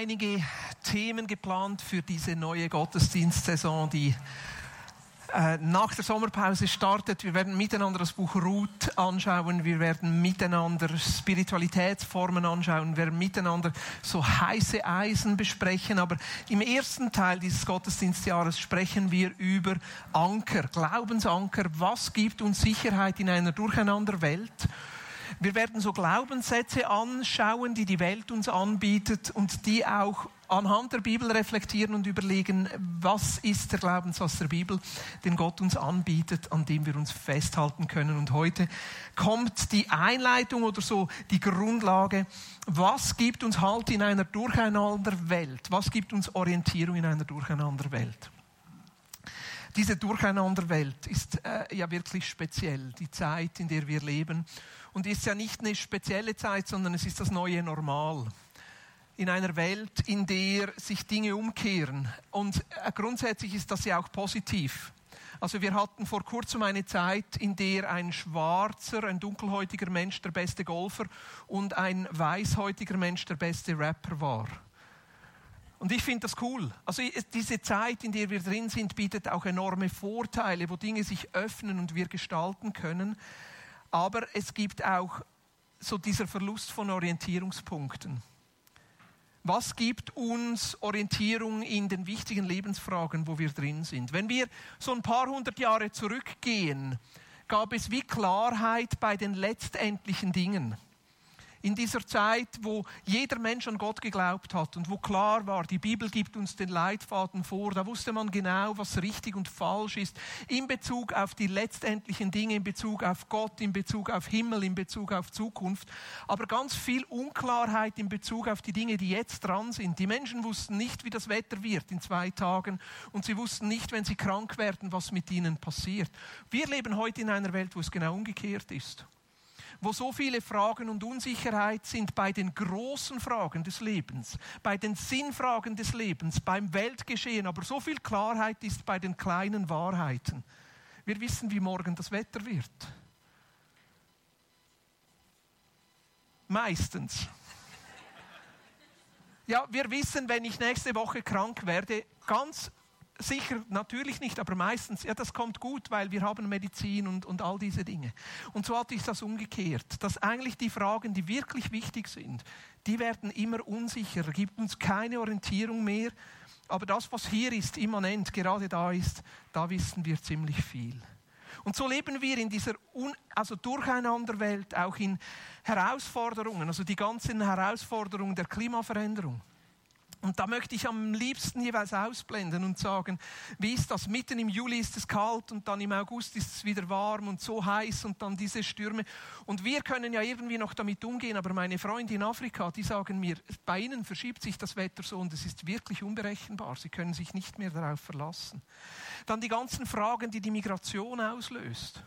einige Themen geplant für diese neue Gottesdienstsaison, die äh, nach der Sommerpause startet. Wir werden miteinander das Buch Ruth anschauen, wir werden miteinander Spiritualitätsformen anschauen, wir werden miteinander so heiße Eisen besprechen. Aber im ersten Teil dieses Gottesdienstjahres sprechen wir über Anker, Glaubensanker. Was gibt uns Sicherheit in einer Durcheinanderwelt? Wir werden so Glaubenssätze anschauen, die die Welt uns anbietet und die auch anhand der Bibel reflektieren und überlegen, was ist der Glaubenssatz der Bibel, den Gott uns anbietet, an dem wir uns festhalten können. Und heute kommt die Einleitung oder so die Grundlage, was gibt uns Halt in einer Durcheinanderwelt? Was gibt uns Orientierung in einer Durcheinanderwelt? Diese Durcheinanderwelt ist äh, ja wirklich speziell, die Zeit, in der wir leben und ist ja nicht eine spezielle Zeit, sondern es ist das neue Normal. In einer Welt, in der sich Dinge umkehren. Und äh, grundsätzlich ist das ja auch positiv. Also wir hatten vor kurzem eine Zeit, in der ein schwarzer, ein dunkelhäutiger Mensch der beste Golfer und ein weißhäutiger Mensch der beste Rapper war. Und ich finde das cool. Also diese Zeit, in der wir drin sind, bietet auch enorme Vorteile, wo Dinge sich öffnen und wir gestalten können. Aber es gibt auch so dieser Verlust von Orientierungspunkten. Was gibt uns Orientierung in den wichtigen Lebensfragen, wo wir drin sind? Wenn wir so ein paar hundert Jahre zurückgehen, gab es wie Klarheit bei den letztendlichen Dingen in dieser Zeit, wo jeder Mensch an Gott geglaubt hat und wo klar war, die Bibel gibt uns den Leitfaden vor, da wusste man genau, was richtig und falsch ist, in Bezug auf die letztendlichen Dinge, in Bezug auf Gott, in Bezug auf Himmel, in Bezug auf Zukunft, aber ganz viel Unklarheit in Bezug auf die Dinge, die jetzt dran sind. Die Menschen wussten nicht, wie das Wetter wird in zwei Tagen und sie wussten nicht, wenn sie krank werden, was mit ihnen passiert. Wir leben heute in einer Welt, wo es genau umgekehrt ist wo so viele Fragen und Unsicherheit sind bei den großen Fragen des Lebens, bei den Sinnfragen des Lebens, beim Weltgeschehen, aber so viel Klarheit ist bei den kleinen Wahrheiten. Wir wissen, wie morgen das Wetter wird. Meistens. Ja, wir wissen, wenn ich nächste Woche krank werde, ganz sicher natürlich nicht, aber meistens, ja, das kommt gut, weil wir haben Medizin und, und all diese Dinge. Und so hatte ich das umgekehrt, dass eigentlich die Fragen, die wirklich wichtig sind, die werden immer unsicherer, gibt uns keine Orientierung mehr. Aber das, was hier ist, immanent, gerade da ist, da wissen wir ziemlich viel. Und so leben wir in dieser Un also Durcheinanderwelt, auch in Herausforderungen, also die ganzen Herausforderungen der Klimaveränderung. Und da möchte ich am liebsten jeweils ausblenden und sagen, wie ist das? Mitten im Juli ist es kalt und dann im August ist es wieder warm und so heiß und dann diese Stürme. Und wir können ja irgendwie noch damit umgehen, aber meine Freunde in Afrika, die sagen mir, bei ihnen verschiebt sich das Wetter so und es ist wirklich unberechenbar. Sie können sich nicht mehr darauf verlassen. Dann die ganzen Fragen, die die Migration auslöst.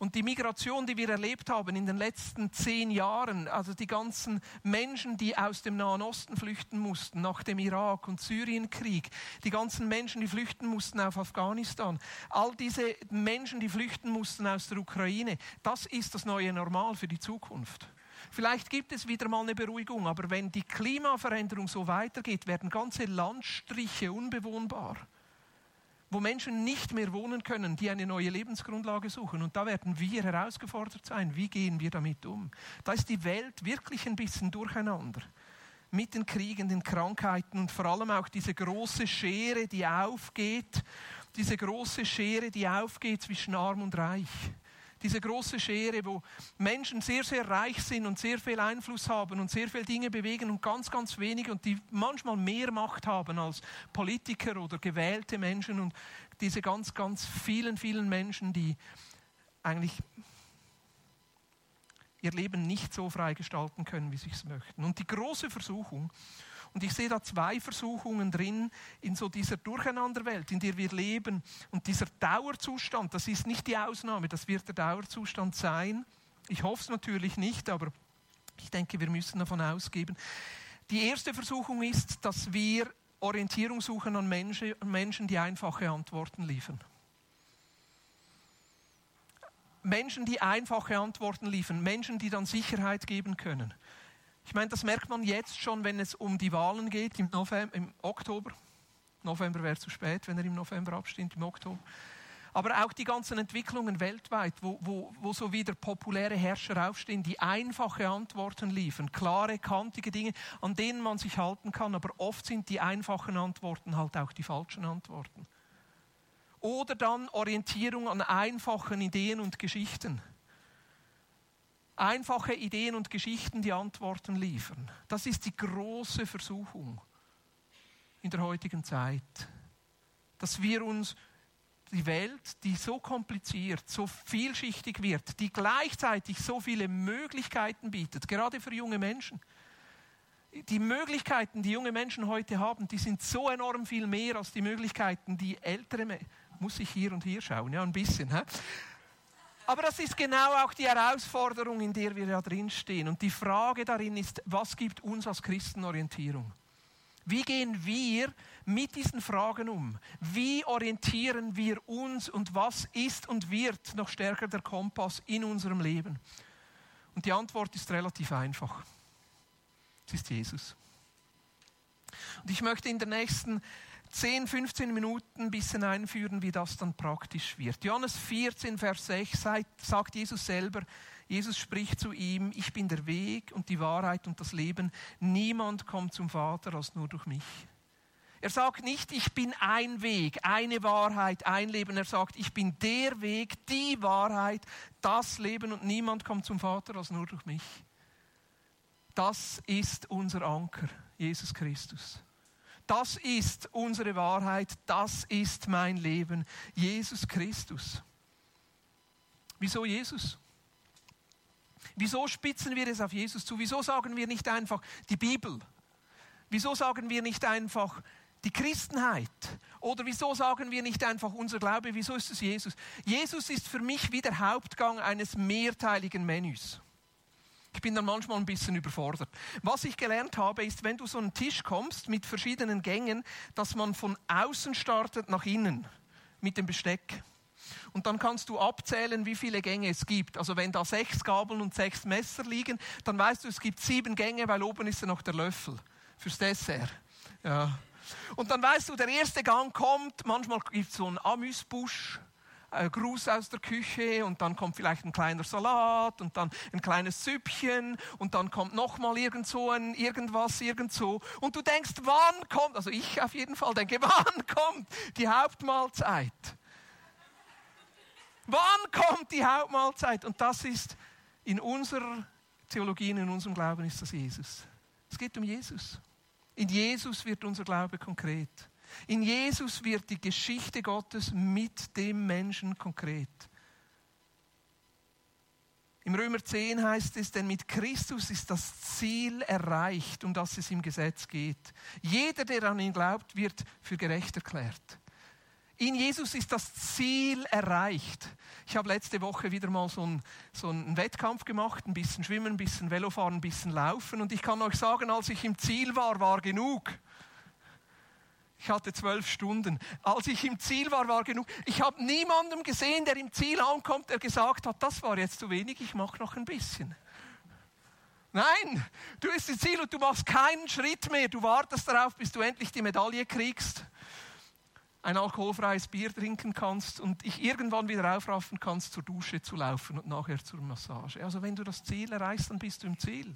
Und die Migration, die wir erlebt haben in den letzten zehn Jahren, also die ganzen Menschen, die aus dem Nahen Osten flüchten mussten, nach dem Irak- und Syrienkrieg, die ganzen Menschen, die flüchten mussten auf Afghanistan, all diese Menschen, die flüchten mussten aus der Ukraine, das ist das neue Normal für die Zukunft. Vielleicht gibt es wieder mal eine Beruhigung, aber wenn die Klimaveränderung so weitergeht, werden ganze Landstriche unbewohnbar wo Menschen nicht mehr wohnen können, die eine neue Lebensgrundlage suchen. Und da werden wir herausgefordert sein. Wie gehen wir damit um? Da ist die Welt wirklich ein bisschen durcheinander. Mit den Kriegen, den Krankheiten und vor allem auch diese große Schere, die aufgeht. Diese große Schere, die aufgeht zwischen arm und reich diese große Schere, wo Menschen sehr, sehr reich sind und sehr viel Einfluss haben und sehr viele Dinge bewegen und ganz, ganz wenige und die manchmal mehr Macht haben als Politiker oder gewählte Menschen und diese ganz, ganz vielen, vielen Menschen, die eigentlich ihr Leben nicht so frei gestalten können, wie sie es möchten. Und die große Versuchung, und ich sehe da zwei Versuchungen drin in so dieser Durcheinanderwelt, in der wir leben. Und dieser Dauerzustand, das ist nicht die Ausnahme, das wird der Dauerzustand sein. Ich hoffe es natürlich nicht, aber ich denke, wir müssen davon ausgehen. Die erste Versuchung ist, dass wir Orientierung suchen an Menschen, die einfache Antworten liefern. Menschen, die einfache Antworten liefern, Menschen, die dann Sicherheit geben können. Ich meine, das merkt man jetzt schon, wenn es um die Wahlen geht im, November, im Oktober. November wäre zu spät, wenn er im November abstimmt, im Oktober. Aber auch die ganzen Entwicklungen weltweit, wo, wo, wo so wieder populäre Herrscher aufstehen, die einfache Antworten liefern, klare, kantige Dinge, an denen man sich halten kann. Aber oft sind die einfachen Antworten halt auch die falschen Antworten. Oder dann Orientierung an einfachen Ideen und Geschichten einfache Ideen und Geschichten die Antworten liefern. Das ist die große Versuchung in der heutigen Zeit, dass wir uns die Welt, die so kompliziert, so vielschichtig wird, die gleichzeitig so viele Möglichkeiten bietet, gerade für junge Menschen. Die Möglichkeiten, die junge Menschen heute haben, die sind so enorm viel mehr als die Möglichkeiten, die ältere Menschen. Muss ich hier und hier schauen? Ja, ein bisschen. Hä? Aber das ist genau auch die Herausforderung, in der wir ja drinstehen. Und die Frage darin ist, was gibt uns als Christen Orientierung? Wie gehen wir mit diesen Fragen um? Wie orientieren wir uns und was ist und wird noch stärker der Kompass in unserem Leben? Und die Antwort ist relativ einfach. Es ist Jesus. Und ich möchte in der nächsten 10, 15 Minuten ein bisschen einführen, wie das dann praktisch wird. Johannes 14, Vers 6 sagt Jesus selber, Jesus spricht zu ihm, ich bin der Weg und die Wahrheit und das Leben. Niemand kommt zum Vater als nur durch mich. Er sagt nicht, ich bin ein Weg, eine Wahrheit, ein Leben. Er sagt, ich bin der Weg, die Wahrheit, das Leben und niemand kommt zum Vater als nur durch mich. Das ist unser Anker, Jesus Christus. Das ist unsere Wahrheit, das ist mein Leben, Jesus Christus. Wieso Jesus? Wieso spitzen wir es auf Jesus zu? Wieso sagen wir nicht einfach die Bibel? Wieso sagen wir nicht einfach die Christenheit? Oder wieso sagen wir nicht einfach unser Glaube? Wieso ist es Jesus? Jesus ist für mich wie der Hauptgang eines mehrteiligen Menüs. Ich bin dann manchmal ein bisschen überfordert. Was ich gelernt habe, ist, wenn du so einen Tisch kommst mit verschiedenen Gängen, dass man von außen startet nach innen mit dem Besteck. Und dann kannst du abzählen, wie viele Gänge es gibt. Also wenn da sechs Gabeln und sechs Messer liegen, dann weißt du, es gibt sieben Gänge, weil oben ist ja noch der Löffel fürs Dessert. Ja. Und dann weißt du, der erste Gang kommt, manchmal gibt es so einen Amüsbusch Gruß aus der Küche und dann kommt vielleicht ein kleiner Salat und dann ein kleines Süppchen und dann kommt nochmal irgend so ein irgendwas irgendwo und du denkst, wann kommt, also ich auf jeden Fall denke, wann kommt die Hauptmahlzeit? Wann kommt die Hauptmahlzeit? Und das ist in unserer Theologie, in unserem Glauben ist das Jesus. Es geht um Jesus. In Jesus wird unser Glaube konkret. In Jesus wird die Geschichte Gottes mit dem Menschen konkret. Im Römer 10 heißt es, denn mit Christus ist das Ziel erreicht, um das es im Gesetz geht. Jeder, der an ihn glaubt, wird für gerecht erklärt. In Jesus ist das Ziel erreicht. Ich habe letzte Woche wieder mal so einen, so einen Wettkampf gemacht, ein bisschen Schwimmen, ein bisschen Velofahren, ein bisschen Laufen. Und ich kann euch sagen, als ich im Ziel war, war genug. Ich hatte zwölf Stunden. Als ich im Ziel war, war genug. Ich habe niemanden gesehen, der im Ziel ankommt, der gesagt hat, das war jetzt zu wenig, ich mache noch ein bisschen. Nein, du bist im Ziel und du machst keinen Schritt mehr. Du wartest darauf, bis du endlich die Medaille kriegst, ein alkoholfreies Bier trinken kannst und dich irgendwann wieder aufraffen kannst, zur Dusche zu laufen und nachher zur Massage. Also wenn du das Ziel erreichst, dann bist du im Ziel.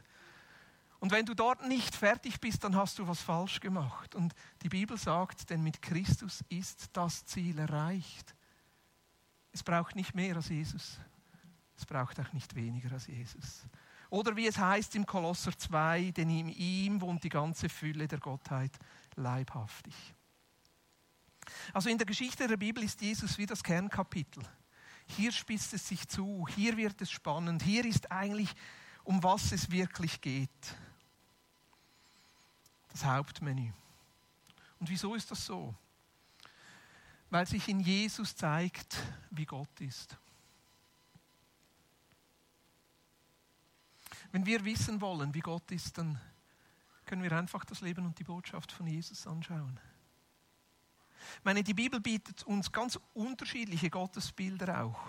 Und wenn du dort nicht fertig bist, dann hast du was falsch gemacht. Und die Bibel sagt, denn mit Christus ist das Ziel erreicht. Es braucht nicht mehr als Jesus. Es braucht auch nicht weniger als Jesus. Oder wie es heißt im Kolosser 2, denn in ihm wohnt die ganze Fülle der Gottheit leibhaftig. Also in der Geschichte der Bibel ist Jesus wie das Kernkapitel. Hier spitzt es sich zu, hier wird es spannend, hier ist eigentlich, um was es wirklich geht das Hauptmenü. Und wieso ist das so? Weil sich in Jesus zeigt, wie Gott ist. Wenn wir wissen wollen, wie Gott ist, dann können wir einfach das Leben und die Botschaft von Jesus anschauen. Ich meine, die Bibel bietet uns ganz unterschiedliche Gottesbilder auch.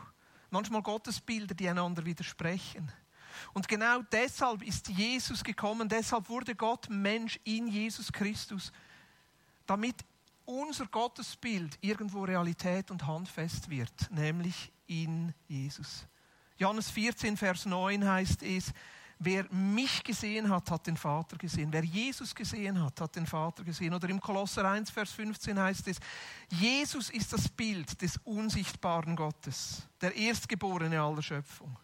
Manchmal Gottesbilder, die einander widersprechen. Und genau deshalb ist Jesus gekommen, deshalb wurde Gott Mensch in Jesus Christus, damit unser Gottesbild irgendwo Realität und handfest wird, nämlich in Jesus. Johannes 14, Vers 9 heißt es, wer mich gesehen hat, hat den Vater gesehen. Wer Jesus gesehen hat, hat den Vater gesehen. Oder im Kolosser 1, Vers 15 heißt es, Jesus ist das Bild des unsichtbaren Gottes, der Erstgeborene aller Schöpfung.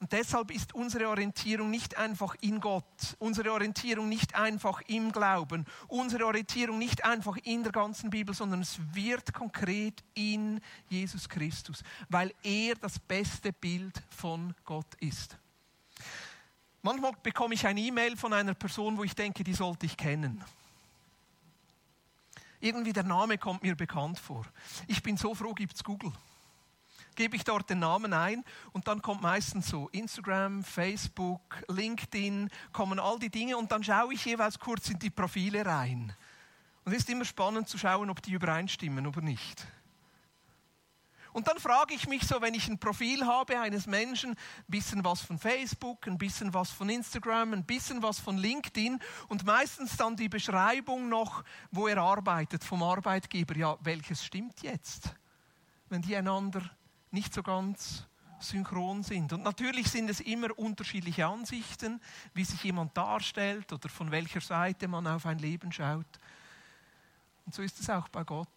Und deshalb ist unsere Orientierung nicht einfach in Gott, unsere Orientierung nicht einfach im Glauben, unsere Orientierung nicht einfach in der ganzen Bibel, sondern es wird konkret in Jesus Christus, weil er das beste Bild von Gott ist. Manchmal bekomme ich eine E-Mail von einer Person, wo ich denke, die sollte ich kennen. Irgendwie der Name kommt mir bekannt vor. Ich bin so froh, gibt es Google gebe ich dort den Namen ein und dann kommt meistens so Instagram, Facebook, LinkedIn, kommen all die Dinge und dann schaue ich jeweils kurz in die Profile rein. Und es ist immer spannend zu schauen, ob die übereinstimmen oder nicht. Und dann frage ich mich so, wenn ich ein Profil habe eines Menschen, ein bisschen was von Facebook, ein bisschen was von Instagram, ein bisschen was von LinkedIn und meistens dann die Beschreibung noch, wo er arbeitet vom Arbeitgeber. Ja, welches stimmt jetzt? Wenn die einander nicht so ganz synchron sind. Und natürlich sind es immer unterschiedliche Ansichten, wie sich jemand darstellt oder von welcher Seite man auf ein Leben schaut. Und so ist es auch bei Gott.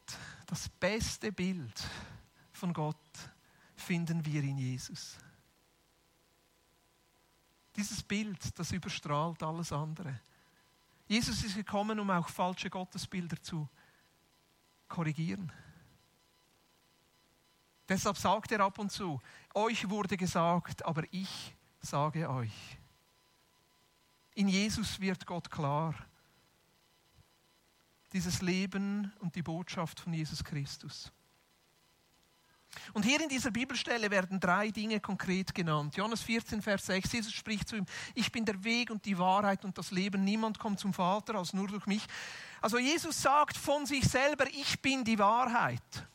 Das beste Bild von Gott finden wir in Jesus. Dieses Bild, das überstrahlt alles andere. Jesus ist gekommen, um auch falsche Gottesbilder zu korrigieren. Deshalb sagt er ab und zu, euch wurde gesagt, aber ich sage euch. In Jesus wird Gott klar. Dieses Leben und die Botschaft von Jesus Christus. Und hier in dieser Bibelstelle werden drei Dinge konkret genannt. Johannes 14, Vers 6, Jesus spricht zu ihm, ich bin der Weg und die Wahrheit und das Leben. Niemand kommt zum Vater als nur durch mich. Also Jesus sagt von sich selber, ich bin die Wahrheit.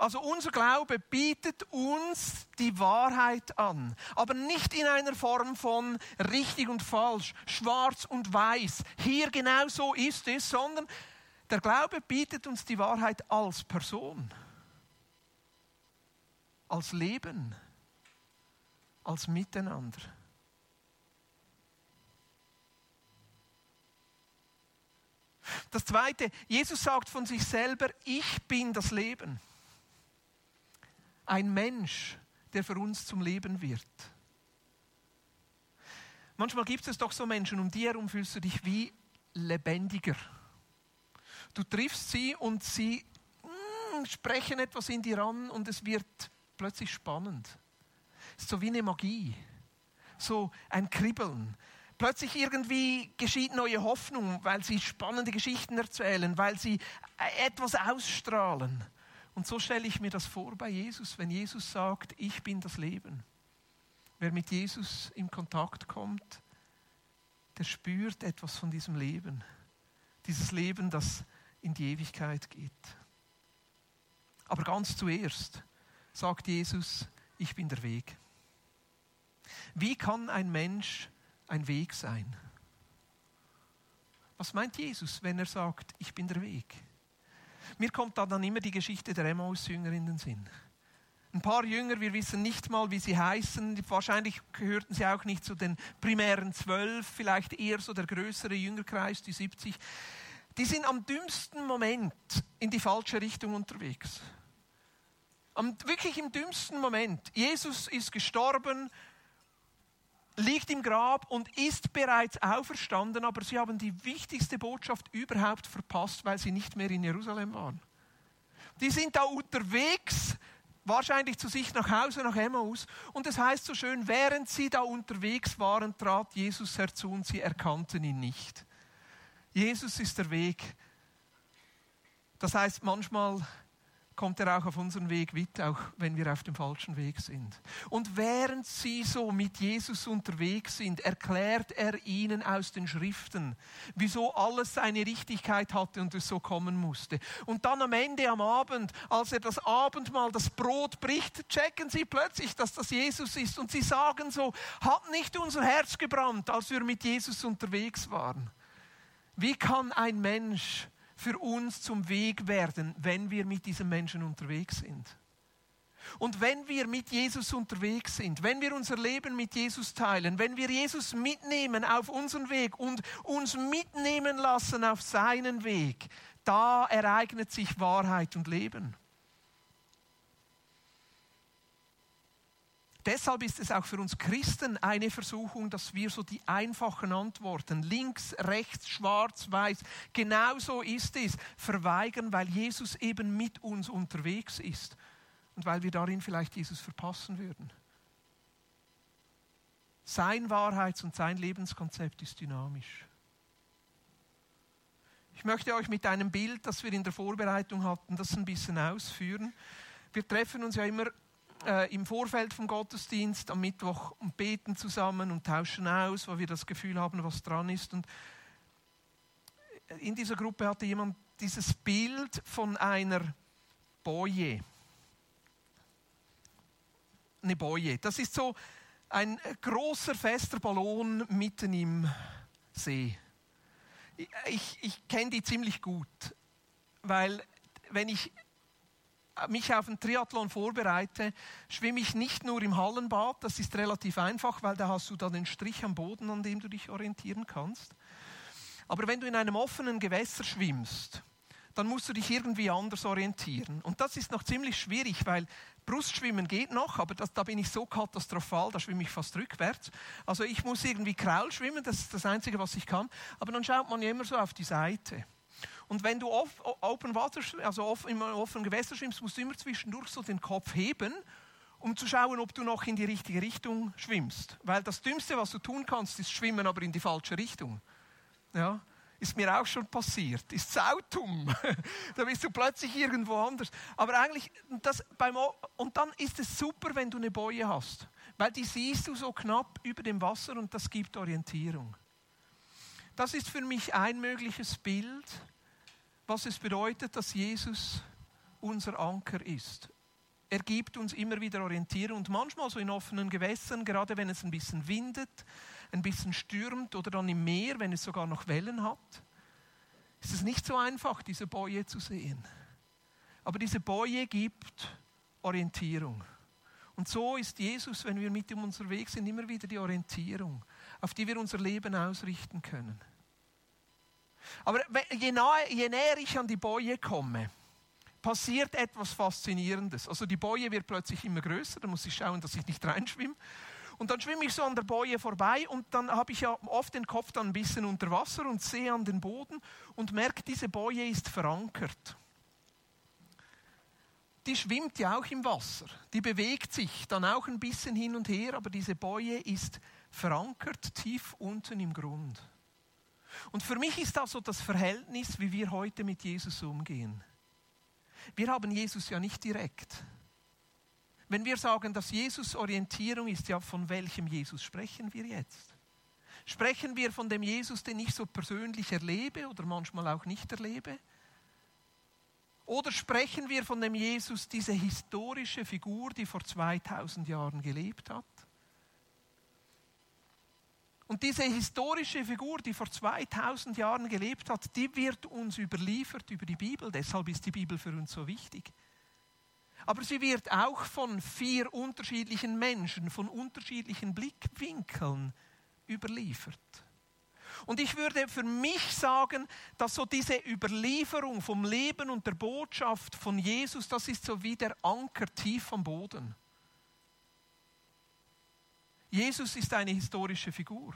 Also unser Glaube bietet uns die Wahrheit an, aber nicht in einer Form von richtig und falsch, schwarz und weiß. Hier genau so ist es, sondern der Glaube bietet uns die Wahrheit als Person, als Leben, als Miteinander. Das Zweite, Jesus sagt von sich selber, ich bin das Leben ein Mensch, der für uns zum Leben wird. Manchmal gibt es doch so Menschen, um die herum fühlst du dich wie lebendiger. Du triffst sie und sie mm, sprechen etwas in dir an und es wird plötzlich spannend. Es ist so wie eine Magie, so ein Kribbeln. Plötzlich irgendwie geschieht neue Hoffnung, weil sie spannende Geschichten erzählen, weil sie etwas ausstrahlen. Und so stelle ich mir das vor bei Jesus, wenn Jesus sagt, ich bin das Leben. Wer mit Jesus in Kontakt kommt, der spürt etwas von diesem Leben. Dieses Leben, das in die Ewigkeit geht. Aber ganz zuerst sagt Jesus, ich bin der Weg. Wie kann ein Mensch ein Weg sein? Was meint Jesus, wenn er sagt, ich bin der Weg? Mir kommt da dann immer die Geschichte der Emmaus-Jünger in den Sinn. Ein paar Jünger, wir wissen nicht mal, wie sie heißen. Wahrscheinlich gehörten sie auch nicht zu den primären zwölf, vielleicht eher so der größere Jüngerkreis, die 70. Die sind am dümmsten Moment in die falsche Richtung unterwegs. Am, wirklich im dümmsten Moment. Jesus ist gestorben, liegt im Grab und ist bereits auferstanden, aber sie haben die wichtigste Botschaft überhaupt verpasst, weil sie nicht mehr in Jerusalem waren. Die sind da unterwegs, wahrscheinlich zu sich nach Hause, nach Emmaus. Und es heißt so schön, während sie da unterwegs waren, trat Jesus herzu und sie erkannten ihn nicht. Jesus ist der Weg. Das heißt, manchmal kommt er auch auf unseren Weg mit, auch wenn wir auf dem falschen Weg sind. Und während sie so mit Jesus unterwegs sind, erklärt er ihnen aus den Schriften, wieso alles seine Richtigkeit hatte und es so kommen musste. Und dann am Ende, am Abend, als er das Abendmahl, das Brot bricht, checken sie plötzlich, dass das Jesus ist. Und sie sagen so, hat nicht unser Herz gebrannt, als wir mit Jesus unterwegs waren. Wie kann ein Mensch für uns zum Weg werden, wenn wir mit diesem Menschen unterwegs sind. Und wenn wir mit Jesus unterwegs sind, wenn wir unser Leben mit Jesus teilen, wenn wir Jesus mitnehmen auf unseren Weg und uns mitnehmen lassen auf seinen Weg, da ereignet sich Wahrheit und Leben. Deshalb ist es auch für uns Christen eine Versuchung, dass wir so die einfachen Antworten, links, rechts, schwarz, weiß, genau so ist es, verweigern, weil Jesus eben mit uns unterwegs ist und weil wir darin vielleicht Jesus verpassen würden. Sein Wahrheits- und sein Lebenskonzept ist dynamisch. Ich möchte euch mit einem Bild, das wir in der Vorbereitung hatten, das ein bisschen ausführen. Wir treffen uns ja immer äh, im Vorfeld vom Gottesdienst am Mittwoch und beten zusammen und tauschen aus, weil wir das Gefühl haben, was dran ist. Und in dieser Gruppe hatte jemand dieses Bild von einer Boje. Eine Boje. Das ist so ein großer, fester Ballon mitten im See. Ich, ich kenne die ziemlich gut, weil wenn ich mich auf einen Triathlon vorbereite, schwimme ich nicht nur im Hallenbad, das ist relativ einfach, weil da hast du dann den Strich am Boden, an dem du dich orientieren kannst. Aber wenn du in einem offenen Gewässer schwimmst, dann musst du dich irgendwie anders orientieren. Und das ist noch ziemlich schwierig, weil Brustschwimmen geht noch, aber das, da bin ich so katastrophal, da schwimme ich fast rückwärts. Also ich muss irgendwie Kraul schwimmen, das ist das Einzige, was ich kann. Aber dann schaut man ja immer so auf die Seite. Und wenn du off, open Water, also off, im offenen Gewässer schwimmst, musst du immer zwischendurch so den Kopf heben, um zu schauen, ob du noch in die richtige Richtung schwimmst. Weil das Dümmste, was du tun kannst, ist schwimmen, aber in die falsche Richtung. Ja, ist mir auch schon passiert. Ist sautum. da bist du plötzlich irgendwo anders. Aber eigentlich, das beim, und dann ist es super, wenn du eine Boje hast. Weil die siehst du so knapp über dem Wasser und das gibt Orientierung. Das ist für mich ein mögliches Bild was es bedeutet, dass Jesus unser Anker ist. Er gibt uns immer wieder Orientierung und manchmal so in offenen Gewässern, gerade wenn es ein bisschen windet, ein bisschen stürmt oder dann im Meer, wenn es sogar noch Wellen hat, ist es nicht so einfach, diese Boje zu sehen. Aber diese Boje gibt Orientierung. Und so ist Jesus, wenn wir mit ihm unterwegs sind, immer wieder die Orientierung, auf die wir unser Leben ausrichten können. Aber je, nahe, je näher ich an die Boje komme, passiert etwas Faszinierendes. Also die Boje wird plötzlich immer größer, da muss ich schauen, dass ich nicht reinschwimme. Und dann schwimme ich so an der Boje vorbei und dann habe ich ja oft den Kopf dann ein bisschen unter Wasser und sehe an den Boden und merke, diese Boje ist verankert. Die schwimmt ja auch im Wasser, die bewegt sich dann auch ein bisschen hin und her, aber diese Boje ist verankert tief unten im Grund. Und für mich ist das so das Verhältnis, wie wir heute mit Jesus umgehen. Wir haben Jesus ja nicht direkt. Wenn wir sagen, dass Jesus Orientierung ist, ja, von welchem Jesus sprechen wir jetzt? Sprechen wir von dem Jesus, den ich so persönlich erlebe oder manchmal auch nicht erlebe? Oder sprechen wir von dem Jesus, diese historische Figur, die vor 2000 Jahren gelebt hat? Und diese historische Figur, die vor 2000 Jahren gelebt hat, die wird uns überliefert über die Bibel. Deshalb ist die Bibel für uns so wichtig. Aber sie wird auch von vier unterschiedlichen Menschen, von unterschiedlichen Blickwinkeln überliefert. Und ich würde für mich sagen, dass so diese Überlieferung vom Leben und der Botschaft von Jesus, das ist so wie der Anker tief am Boden. Jesus ist eine historische Figur.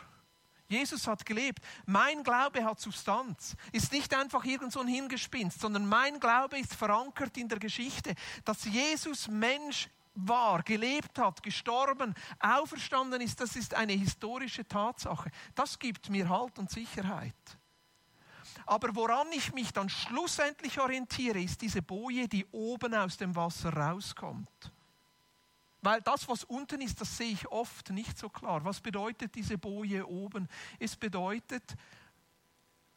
Jesus hat gelebt. Mein Glaube hat Substanz. Ist nicht einfach irgend so ein Hingespinst, sondern mein Glaube ist verankert in der Geschichte, dass Jesus Mensch war, gelebt hat, gestorben, auferstanden ist. Das ist eine historische Tatsache. Das gibt mir Halt und Sicherheit. Aber woran ich mich dann schlussendlich orientiere, ist diese Boje, die oben aus dem Wasser rauskommt. Weil das, was unten ist, das sehe ich oft nicht so klar. Was bedeutet diese Boje oben? Es bedeutet,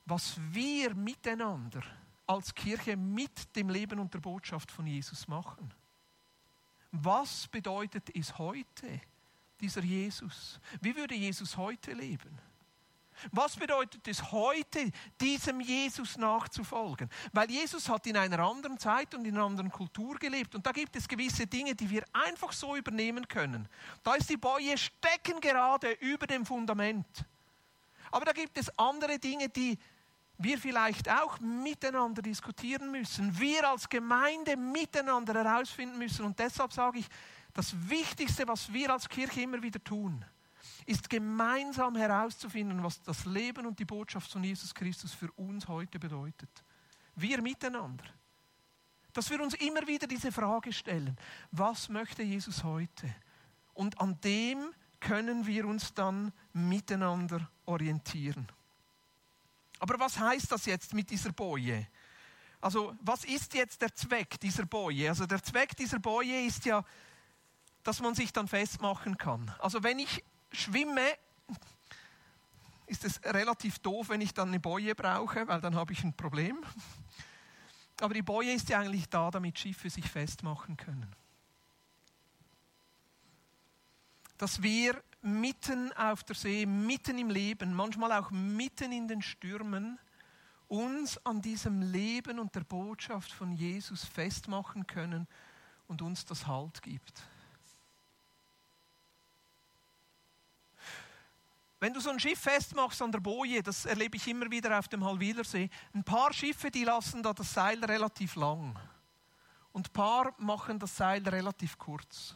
was wir miteinander als Kirche mit dem Leben und der Botschaft von Jesus machen. Was bedeutet es heute, dieser Jesus? Wie würde Jesus heute leben? Was bedeutet es heute, diesem Jesus nachzufolgen? Weil Jesus hat in einer anderen Zeit und in einer anderen Kultur gelebt und da gibt es gewisse Dinge, die wir einfach so übernehmen können. Da ist die Boje stecken gerade über dem Fundament. Aber da gibt es andere Dinge, die wir vielleicht auch miteinander diskutieren müssen. Wir als Gemeinde miteinander herausfinden müssen. Und deshalb sage ich, das Wichtigste, was wir als Kirche immer wieder tun, ist gemeinsam herauszufinden, was das Leben und die Botschaft von Jesus Christus für uns heute bedeutet. Wir miteinander. Dass wir uns immer wieder diese Frage stellen, was möchte Jesus heute? Und an dem können wir uns dann miteinander orientieren. Aber was heißt das jetzt mit dieser Boje? Also was ist jetzt der Zweck dieser Boje? Also der Zweck dieser Boje ist ja, dass man sich dann festmachen kann. Also wenn ich schwimme, ist es relativ doof, wenn ich dann eine Boje brauche, weil dann habe ich ein Problem. Aber die Boje ist ja eigentlich da, damit Schiffe sich festmachen können. Dass wir mitten auf der See, mitten im Leben, manchmal auch mitten in den Stürmen, uns an diesem Leben und der Botschaft von Jesus festmachen können und uns das Halt gibt. Wenn du so ein Schiff festmachst an der Boje, das erlebe ich immer wieder auf dem Halwilersee, ein paar Schiffe, die lassen da das Seil relativ lang. Und ein paar machen das Seil relativ kurz.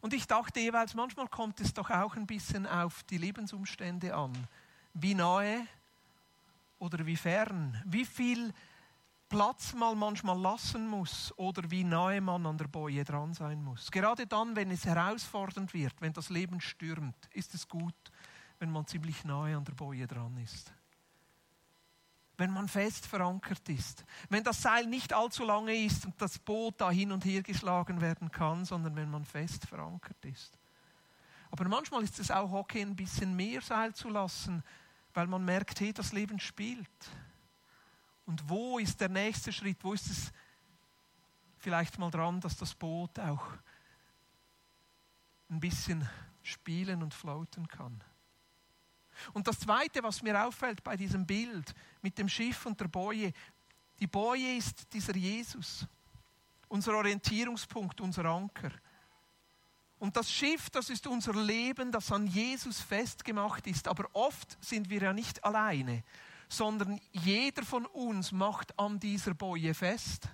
Und ich dachte jeweils, manchmal kommt es doch auch ein bisschen auf die Lebensumstände an. Wie nahe oder wie fern, wie viel Platz man manchmal lassen muss oder wie nahe man an der Boje dran sein muss. Gerade dann, wenn es herausfordernd wird, wenn das Leben stürmt, ist es gut, wenn man ziemlich nahe an der Boje dran ist. Wenn man fest verankert ist. Wenn das Seil nicht allzu lange ist und das Boot da hin und her geschlagen werden kann, sondern wenn man fest verankert ist. Aber manchmal ist es auch okay, ein bisschen mehr Seil zu lassen, weil man merkt, hey, das Leben spielt. Und wo ist der nächste Schritt? Wo ist es vielleicht mal dran, dass das Boot auch ein bisschen spielen und floaten kann? Und das Zweite, was mir auffällt bei diesem Bild mit dem Schiff und der Boje, die Boje ist dieser Jesus, unser Orientierungspunkt, unser Anker. Und das Schiff, das ist unser Leben, das an Jesus festgemacht ist. Aber oft sind wir ja nicht alleine, sondern jeder von uns macht an dieser Boje fest.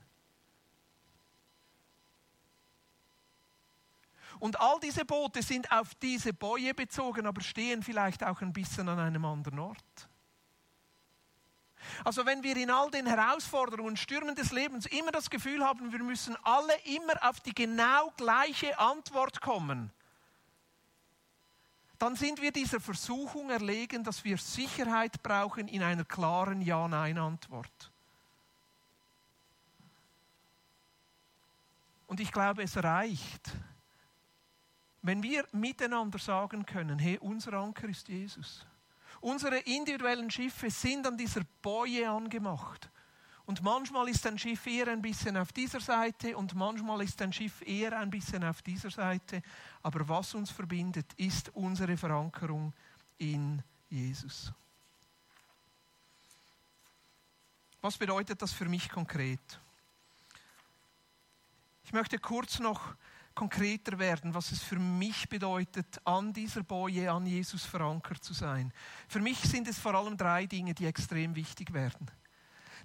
Und all diese Boote sind auf diese Boje bezogen, aber stehen vielleicht auch ein bisschen an einem anderen Ort. Also wenn wir in all den Herausforderungen und Stürmen des Lebens immer das Gefühl haben, wir müssen alle immer auf die genau gleiche Antwort kommen, dann sind wir dieser Versuchung erlegen, dass wir Sicherheit brauchen in einer klaren Ja-Nein-Antwort. Und ich glaube, es reicht, wenn wir miteinander sagen können, hey, unser Anker ist Jesus. Unsere individuellen Schiffe sind an dieser Boje angemacht. Und manchmal ist ein Schiff eher ein bisschen auf dieser Seite und manchmal ist ein Schiff eher ein bisschen auf dieser Seite. Aber was uns verbindet, ist unsere Verankerung in Jesus. Was bedeutet das für mich konkret? Ich möchte kurz noch konkreter werden, was es für mich bedeutet, an dieser Boje, an Jesus verankert zu sein. Für mich sind es vor allem drei Dinge, die extrem wichtig werden.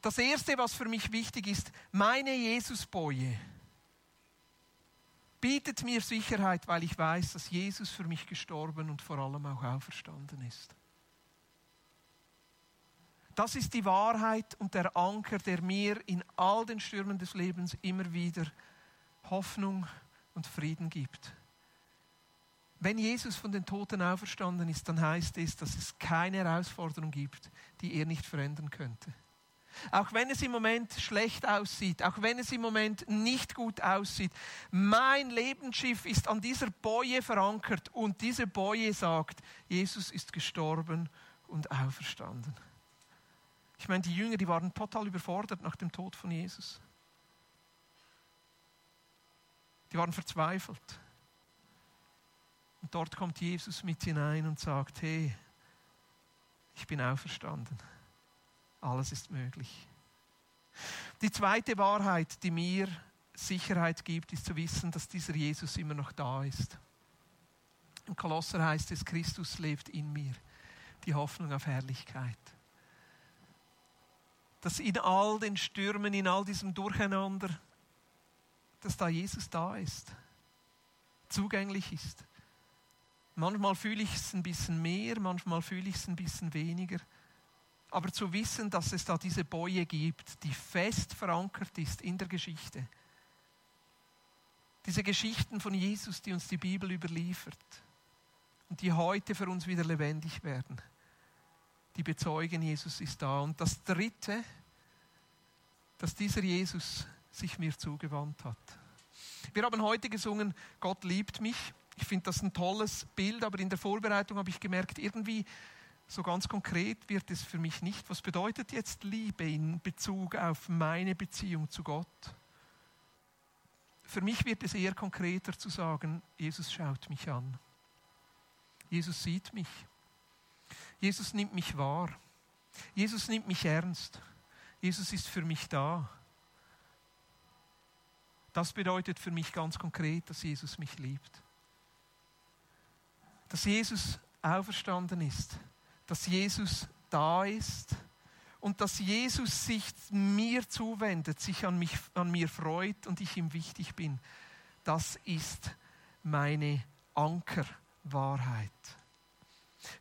Das Erste, was für mich wichtig ist, meine Jesusboje bietet mir Sicherheit, weil ich weiß, dass Jesus für mich gestorben und vor allem auch auferstanden ist. Das ist die Wahrheit und der Anker, der mir in all den Stürmen des Lebens immer wieder Hoffnung und Frieden gibt. Wenn Jesus von den Toten auferstanden ist, dann heißt es, dass es keine Herausforderung gibt, die er nicht verändern könnte. Auch wenn es im Moment schlecht aussieht, auch wenn es im Moment nicht gut aussieht, mein Lebensschiff ist an dieser Boje verankert und diese Boje sagt, Jesus ist gestorben und auferstanden. Ich meine, die Jünger, die waren total überfordert nach dem Tod von Jesus. Die waren verzweifelt. Und dort kommt Jesus mit hinein und sagt, hey, ich bin auferstanden. Alles ist möglich. Die zweite Wahrheit, die mir Sicherheit gibt, ist zu wissen, dass dieser Jesus immer noch da ist. Im Kolosser heißt es, Christus lebt in mir, die Hoffnung auf Herrlichkeit. Dass in all den Stürmen, in all diesem Durcheinander, dass da Jesus da ist, zugänglich ist, Manchmal fühle ich es ein bisschen mehr, manchmal fühle ich es ein bisschen weniger. Aber zu wissen, dass es da diese Boje gibt, die fest verankert ist in der Geschichte. Diese Geschichten von Jesus, die uns die Bibel überliefert und die heute für uns wieder lebendig werden. Die bezeugen, Jesus ist da. Und das Dritte, dass dieser Jesus sich mir zugewandt hat. Wir haben heute gesungen, Gott liebt mich. Ich finde das ein tolles Bild, aber in der Vorbereitung habe ich gemerkt, irgendwie so ganz konkret wird es für mich nicht. Was bedeutet jetzt Liebe in Bezug auf meine Beziehung zu Gott? Für mich wird es eher konkreter zu sagen, Jesus schaut mich an. Jesus sieht mich. Jesus nimmt mich wahr. Jesus nimmt mich ernst. Jesus ist für mich da. Das bedeutet für mich ganz konkret, dass Jesus mich liebt dass Jesus auferstanden ist, dass Jesus da ist und dass Jesus sich mir zuwendet, sich an, mich, an mir freut und ich ihm wichtig bin. Das ist meine Ankerwahrheit.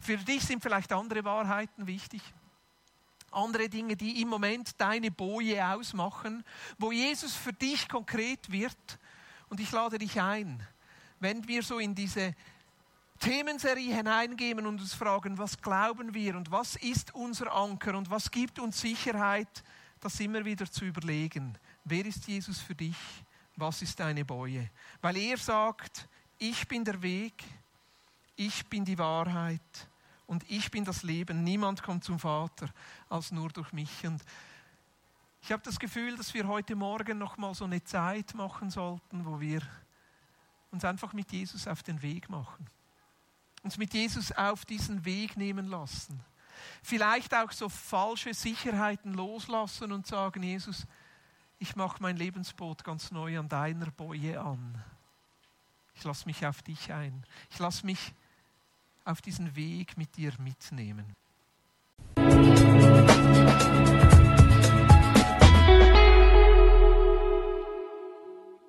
Für dich sind vielleicht andere Wahrheiten wichtig. Andere Dinge, die im Moment deine Boje ausmachen, wo Jesus für dich konkret wird. Und ich lade dich ein, wenn wir so in diese Themenserie hineingehen und uns fragen, was glauben wir und was ist unser Anker und was gibt uns Sicherheit, das immer wieder zu überlegen. Wer ist Jesus für dich? Was ist deine Boje? Weil er sagt, ich bin der Weg, ich bin die Wahrheit und ich bin das Leben. Niemand kommt zum Vater als nur durch mich. Und ich habe das Gefühl, dass wir heute Morgen noch mal so eine Zeit machen sollten, wo wir uns einfach mit Jesus auf den Weg machen uns mit Jesus auf diesen Weg nehmen lassen. Vielleicht auch so falsche Sicherheiten loslassen und sagen, Jesus, ich mache mein Lebensboot ganz neu an deiner Boje an. Ich lasse mich auf dich ein. Ich lasse mich auf diesen Weg mit dir mitnehmen.